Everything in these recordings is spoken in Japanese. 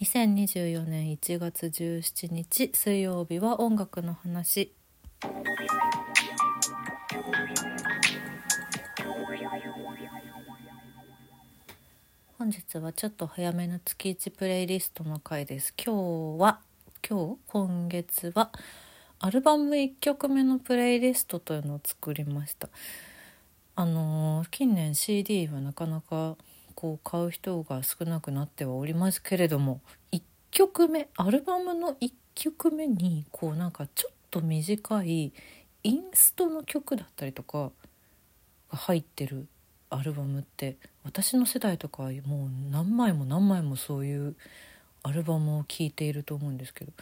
2024年1月17日水曜日は音楽の話。本日はちょっと早めの月1プレイリストの回です。今日は今日今月はアルバム1曲目のプレイリストというのを作りました。あのー近年 CD はなかなかこう買う人が少なくなってはおりますけれども1曲目アルバムの1曲目にこうなんかちょっと短いインストの曲だったりとかが入ってるアルバムって私の世代とかはもう何枚も何枚もそういうアルバムを聴いていると思うんですけど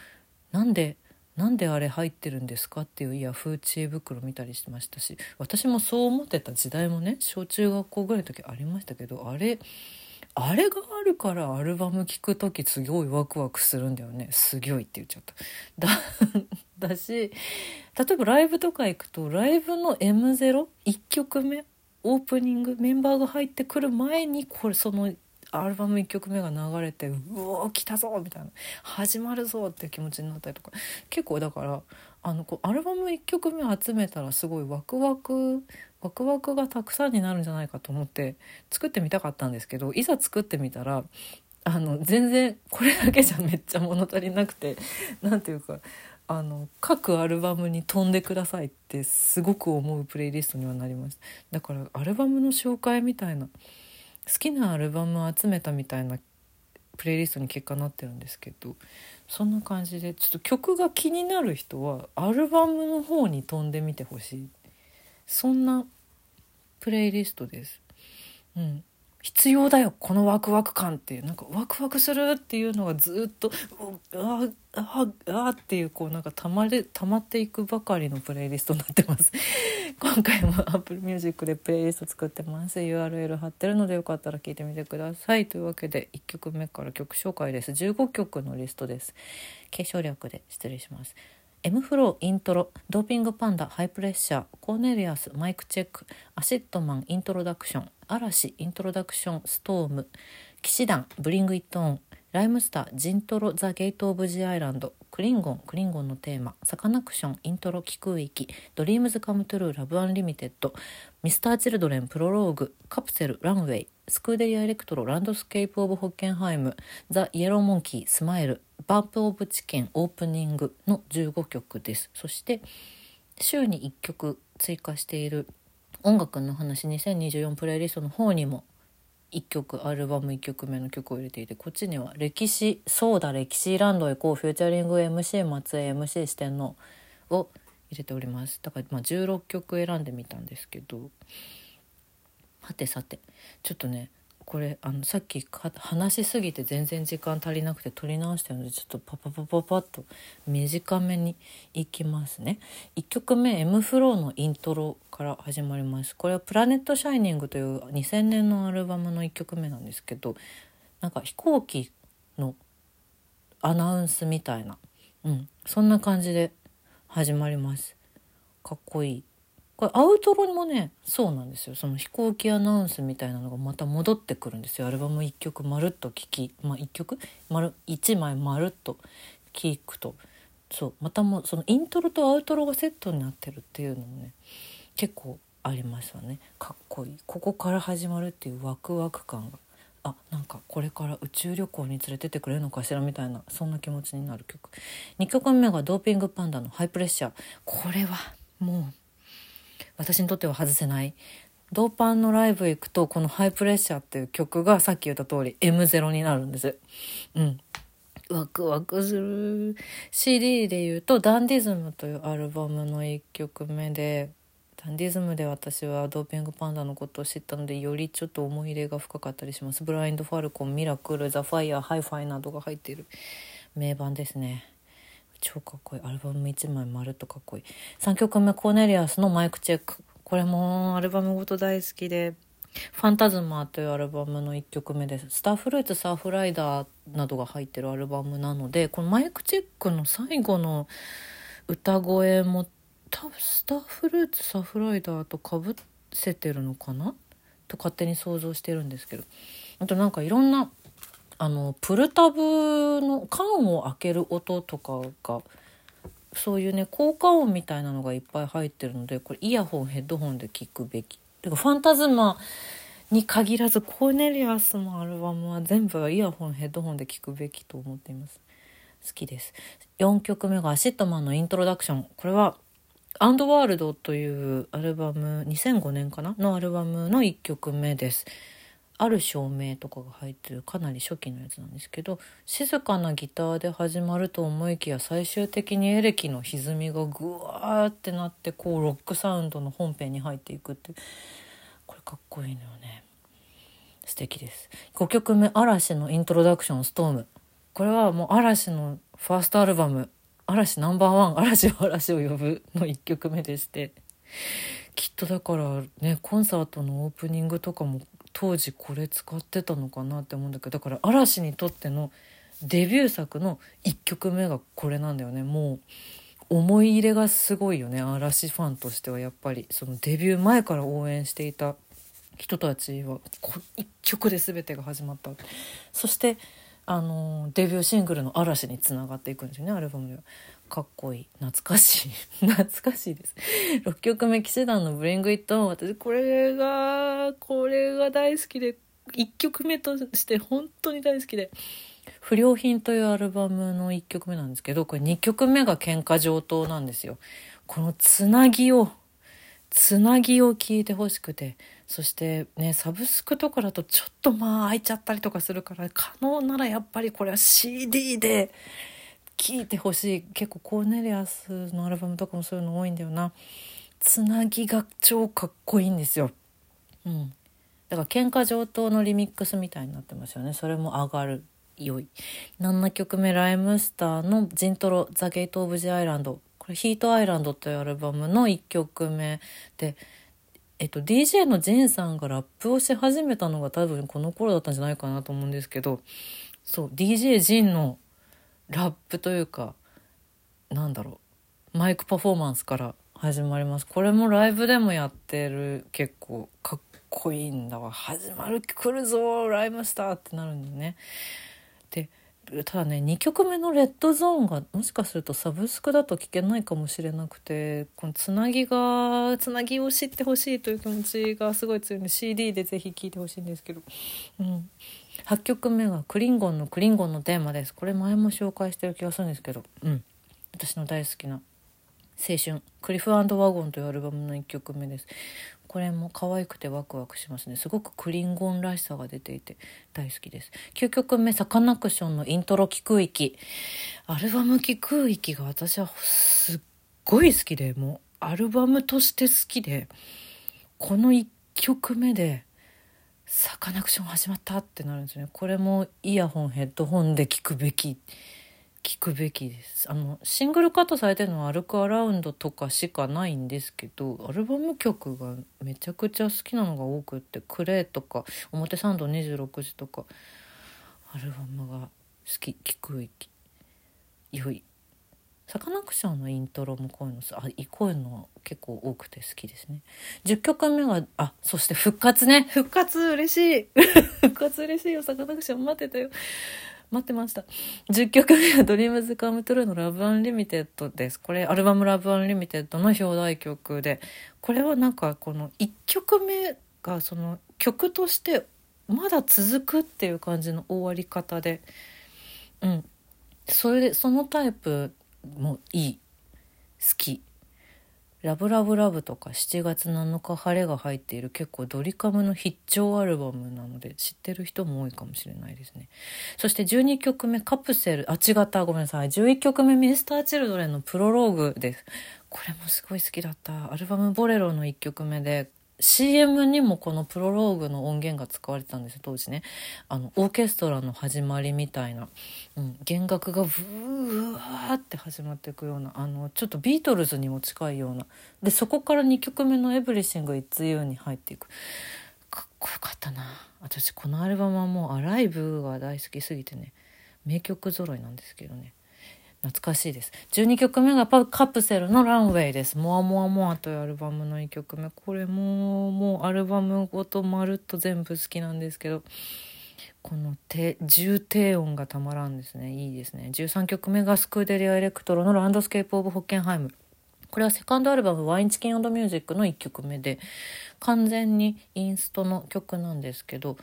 なんでなんであれ入ってるんですか？っていうヤフー知恵袋見たりしましたし私もそう思ってた時代もね小中学校ぐらいの時ありましたけどあれあれがあるからアルバム聴く時すごいワクワクするんだよね。すごいって言っちゃった。だ だし例えばライブとか行くとライブの M01 曲目？オープニング？メンバーが入ってくる前にこれそのアルバム1曲目が流れてうお来たぞみたいな。始まるぞって気持ちになったりとか。結構だからあのこうアルバム1曲目集めたらすごいワクワクワクワクがたくさんになるんじゃないかと思って作ってみたかったんですけどいざ作ってみたらあの全然これだけじゃめっちゃ物足りなくてなんていうかあの各アルバムに飛んでくださいってすごく思うプレイリストにはなりました。だからアルバムの紹介みたいな好きなアルバムを集めたみたいなプレイリストに結果なってるんですけどそんな感じでちょっと曲が気になる人はアルバムの方に飛んでみてほしいそんなプレイリストです。うん必要だよこのワクワク感って。いうなんかワクワクするっていうのがずっとうあああっていうこうなんかたまれ溜まっていくばかりのプレイリストになってます。今回も Apple Music でプレイリスト作ってます。URL 貼ってるのでよかったら聞いてみてください。というわけで1曲目から曲紹介です。15曲のリストです。継承略で失礼します。M フローイントロドーピングパンダハイプレッシャーコーネリアスマイクチェックアシットマンイントロダクション。嵐イントロダクションストーム騎士団ブリングイットオンライムスタージントロザ・ゲート・オブ・ジ・アイランドクリンゴンクリンゴンのテーマサカナクションイントロ気空域ドリームズ・カム・トゥルーラブ・アンリミテッドミスター・チルドレンプロローグカプセルランウェイスクーデリア・エレクトロランドスケープ・オブ・ホッケンハイムザ・イエロー・モンキースマイルバンプ・オブ・チキンオープニングの15曲です。そして週に1曲追加している音楽の話2024プレイリストの方にも1曲アルバム1曲目の曲を入れていてこっちには「歴史そうだ歴史ランドへ行こうフューチャリング MC 松江 MC 四天王」を入れております。だからまあ16曲選んでみたんですけど。はてさてちょっとねこれあのさっき話しすぎて全然時間足りなくて撮り直してるのでちょっとパパパパパッと短めにいきますね。1曲目 M フローのイントロから始まります。これは「プラネット・シャイニング」という2000年のアルバムの1曲目なんですけどなんか飛行機のアナウンスみたいな、うん、そんな感じで始まります。かっこいい。これアウトロもねそうなんですよ。その飛行機アナウンスみたいなのがまた戻ってくるんですよ。アルバム1曲まるっと聴き、まあ、1曲？丸1枚まるっと聴くと。そう。またもそのイントロとアウトロがセットになってるっていうのもね結構ありますよね。かっこいい。ここから始まるっていうワクワク感が。あなんかこれから宇宙旅行に連れてってくれるのかしらみたいなそんな気持ちになる曲。2曲目が DOPING PANDA の Hi-Pressure。これはもう私にとっては外せない。ドーパンのライブ行くとこの「ハイプレッシャー」っていう曲がさっき言った通り M0 になるんです。うん。ワクワクする。CD で言うと「DANDYISM」というアルバムの1曲目で DANDYISM で私は DOPING PANDA のことを知ったのでよりちょっと思い入れが深かったりします。 Blind Falcon MIRACLE The Fire Hi-Fi などが入っている名盤ですね。超かっこいい。アルバム1枚まるっとかっこいい。3曲目 Cornelius の Mic Check。これもアルバムごと大好きで「FANTASMA」というアルバムの1曲目です。 Star Fruits Surf Rider などが入ってるアルバムなのでこの Mic Check の最後の歌声も多分 Star Fruits Surf Rider とかぶせてるのかな？と勝手に想像してるんですけど。あとなんかいろんなあのプルタブの缶を開ける音とかがそういうね効果音みたいなのがいっぱい入ってるのでこれイヤホンヘッドホンで聞くべき。てか FANTASMA に限らず Cornelius のアルバムは全部イヤホンヘッドホンで聞くべきと思っています。好きです。4曲目が ACIDMAN の introduction。これは and world というアルバム2005年かな？のアルバムの1曲目です。ある照明とかが入ってるかなり初期のやつなんですけど静かなギターで始まると思いきや最終的にエレキの歪みがグワーってなってこうロックサウンドの本編に入っていくってこれかっこいいのよね。素敵です。5曲目嵐のイントロダクションストーム。これはもう嵐のファーストアルバム嵐ナンバーワン嵐は嵐を呼ぶの1曲目でして。きっとだからねコンサートのオープニングとかも当時これ使ってたのかなって思うんだけどだから嵐にとってのデビュー作の1曲目がこれなんだよね。もう思い入れがすごいよね。嵐ファンとしてはやっぱりそのデビュー前から応援していた人たちは一曲で全てが始まった。そしてあのデビューシングルの「嵐」につながっていくんですよねアルバムでは。かっこいい。懐かしい。懐かしいです。6曲目騎士団の「ブリング・イット・オン私これがこれが大好きで。1曲目として本当に大好きで。不良品というアルバムの1曲目なんですけどこれ2曲目が喧嘩上等なんですよ。このつなぎをつなぎを聞いてほしくて。そしてねサブスクとかだとちょっとまあ空いちゃったりとかするから可能ならやっぱりこれは CD で聴いてほしい。結構コーネリアスのアルバムとかもそういうの多いんだよな。つなぎが超かっこいいんですよ。うん。だから喧嘩上等のリミックスみたいになってますよね。それも上がる。良い。7曲目ライムスターの「ジントロザ・ゲート・オブ・ジ・アイランド」これ「ヒート・アイランド」というアルバムの1曲目で。えっと DJ のジンさんがラップをし始めたのが多分この頃だったんじゃないかなと思うんですけど。そう DJ ジンのラップというかなんだろう。マイクパフォーマンスから始まります。これもライブでもやってる。結構かっこいいんだわ。始まる来るぞライムスターってなるんだよね。でただね2曲目の「レッドゾーン」がもしかするとサブスクだと聞けないかもしれなくてこのつなぎがつなぎを知ってほしいという気持ちがすごい強いんで CD でぜひ聴いてほしいんですけど、うん、8曲目がクリンゴンのクリンゴンのテーマです。これ前も紹介してる気がするんですけど、うん、私の大好きな青春。クリフワゴンというアルバムの1曲目です。これも可愛くてワクワクしますね。すごくクリンゴンらしさが出ていて大好きです。9曲目サカナクションのイントロ聞く域アルバム聞く域が私はすっごい好きでもうアルバムとして好きでこの1曲目でサカナクション始まったってなるんですよね。これもイヤホンヘッドホンで聞くべき聞くべきです。あのシングルカットされてるのは「歩くアラウンド」とかしかないんですけどアルバム曲がめちゃくちゃ好きなのが多くって「クレイ」とか「表参道26時」とかアルバムが好き聞く域良い。サカナクションのイントロもこういうのあこういうの結構多くて好きですね。10曲目があそして復活ね。復活嬉しい。復活嬉しいよサカナクション待ってたよ。待ってました。10曲目は「 DREAMS COME TRUE の LOVE UNLIMITED です。これアルバム LOVE UNLIMITED の表題曲で。これはなんかこの1曲目がその曲としてまだ続くっていう感じの終わり方で。うん。それでそのタイプもいい。好きラブラブラブとか7月7日晴れが入っている結構ドリカムの必聴アルバムなので知ってる人も多いかもしれないですね。そして12曲目カプセル、あ、違った、ごめんなさい。11曲目ミスターチルドレンのプロローグです。これもすごい好きだった。アルバムボレロの1曲目で CM にもこのプロローグの音源が使われてたんですよ当時ね。あのオーケストラの始まりみたいな、うん、弦楽がブワーって始まっていくようなあのちょっとビートルズにも近いような。でそこから2曲目の「Everything It's You」に入っていく。かっこよかったな。私このアルバムはもう「ALIVE」が大好きすぎてね名曲揃いなんですけどね。懐かしいです。12曲目が capsule のランウェイです「モアモアモア」というアルバムの1曲目。これももうアルバムごとまるっと全部好きなんですけど。この低重低音がたまらんですね。いいですね。13曲目が SCUDELIA ELECTRO の Landscape of Hockenheim。これはセカンドアルバム「Wine, Chicken & Good Music」の1曲目で完全にインストの曲なんですけど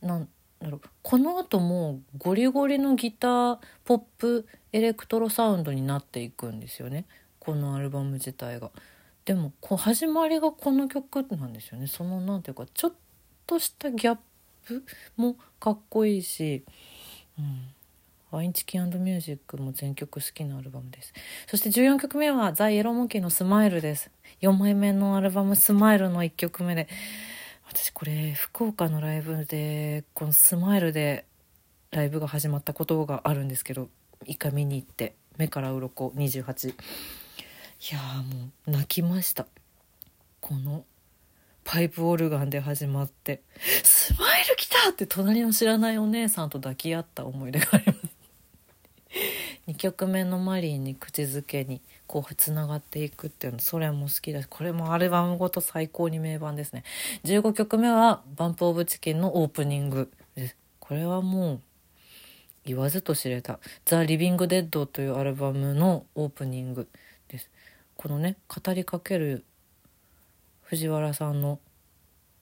なんだろうこの後もゴリゴリのギターポップエレクトロサウンドになっていくんですよねこのアルバム自体が。でもこう始まりがこの曲なんですよねそのなんていうかちょっとしたギャップもかっこいいし、うん、ワインチキンミュージックも全曲好きなアルバムです。そして14曲目はザ・イエローモンキーのスマイルです。4枚目のアルバムスマイルの1曲目で、私これ福岡のライブで、このスマイルでライブが始まったことがあるんですけど、一回見に行って、目から鱗28。いやもう泣きましたこのパイプオルガンで始まって「スマイル来た!」って隣の知らないお姉さんと抱き合った思い出があります曲目の「マリー」に口づけにこうつながっていくっていうのそれも好きだしこれもアルバムごと最高に名盤ですね。15曲目は「バンプ・オブ・チキン」のオープニングです。これはもう言わずと知れた「ザ・リビング・デッド」というアルバムのオープニングです。このね語りかける藤原さんの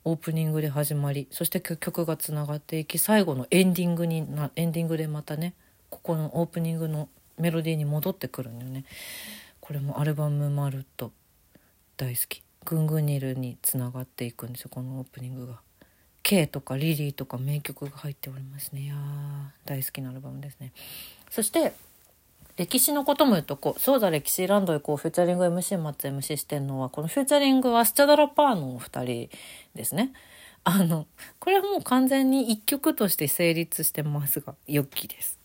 オープニングで始まりそして曲がつながっていき最後のエンディングになエンディングでまたねここのオープニングのメロディーに戻ってくるんだよね。これもアルバムまるっと大好き。グングニルにつながっていくんですよこのオープニングが。K とかリリーとか名曲が入っておりますね。いや大好きなアルバムですね。そして歴史のことも言うとこう、そうだ歴史ランドへこう、フューチャリング MC 松 MC してんのは、このフューチャリングはスチャダラパーのお二人ですね。あの、これはもう完全に一曲として成立してますが、良きです。